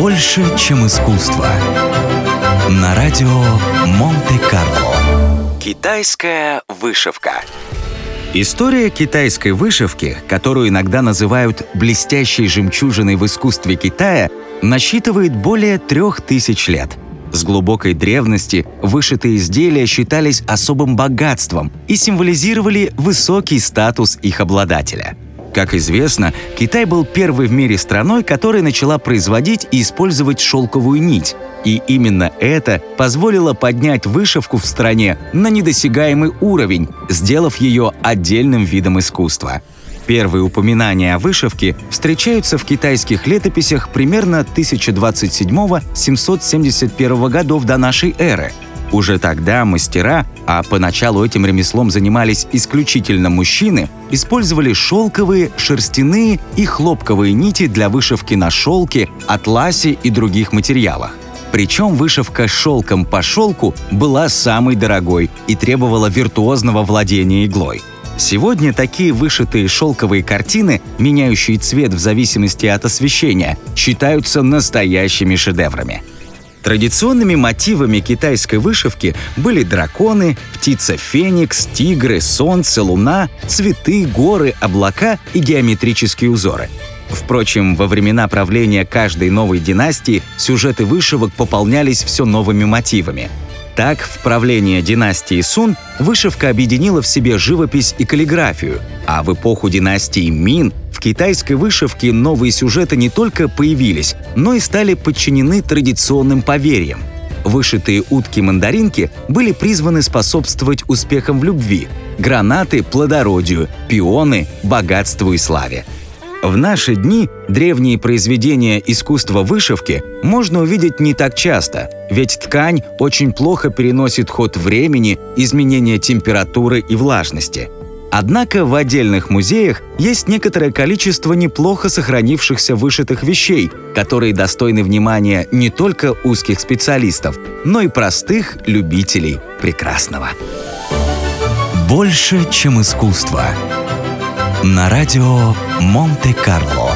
Больше, чем искусство. На радио Монте-Карло. Китайская вышивка. История китайской вышивки, которую иногда называют «блестящей жемчужиной в искусстве Китая», насчитывает более трех тысяч лет. С глубокой древности вышитые изделия считались особым богатством и символизировали высокий статус их обладателя – как известно, Китай был первой в мире страной, которая начала производить и использовать шелковую нить. И именно это позволило поднять вышивку в стране на недосягаемый уровень, сделав ее отдельным видом искусства. Первые упоминания о вышивке встречаются в китайских летописях примерно 1027-771 годов до нашей эры – уже тогда мастера, а поначалу этим ремеслом занимались исключительно мужчины, использовали шелковые, шерстяные и хлопковые нити для вышивки на шелке, атласе и других материалах. Причем вышивка шелком по шелку была самой дорогой и требовала виртуозного владения иглой. Сегодня такие вышитые шелковые картины, меняющие цвет в зависимости от освещения, считаются настоящими шедеврами – Традиционными мотивами китайской вышивки были драконы, птица феникс, тигры, солнце, луна, цветы, горы, облака и геометрические узоры. Впрочем, во времена правления каждой новой династии сюжеты вышивок пополнялись все новыми мотивами. Так, в правление династии Сун вышивка объединила в себе живопись и каллиграфию, а в эпоху династии Мин китайской вышивке новые сюжеты не только появились, но и стали подчинены традиционным поверьям. Вышитые утки-мандаринки были призваны способствовать успехам в любви, гранаты – плодородию, пионы – богатству и славе. В наши дни древние произведения искусства вышивки можно увидеть не так часто, ведь ткань очень плохо переносит ход времени, изменение температуры и влажности – Однако в отдельных музеях есть некоторое количество неплохо сохранившихся вышитых вещей, которые достойны внимания не только узких специалистов, но и простых любителей прекрасного. Больше, чем искусство. На радио Монте-Карло.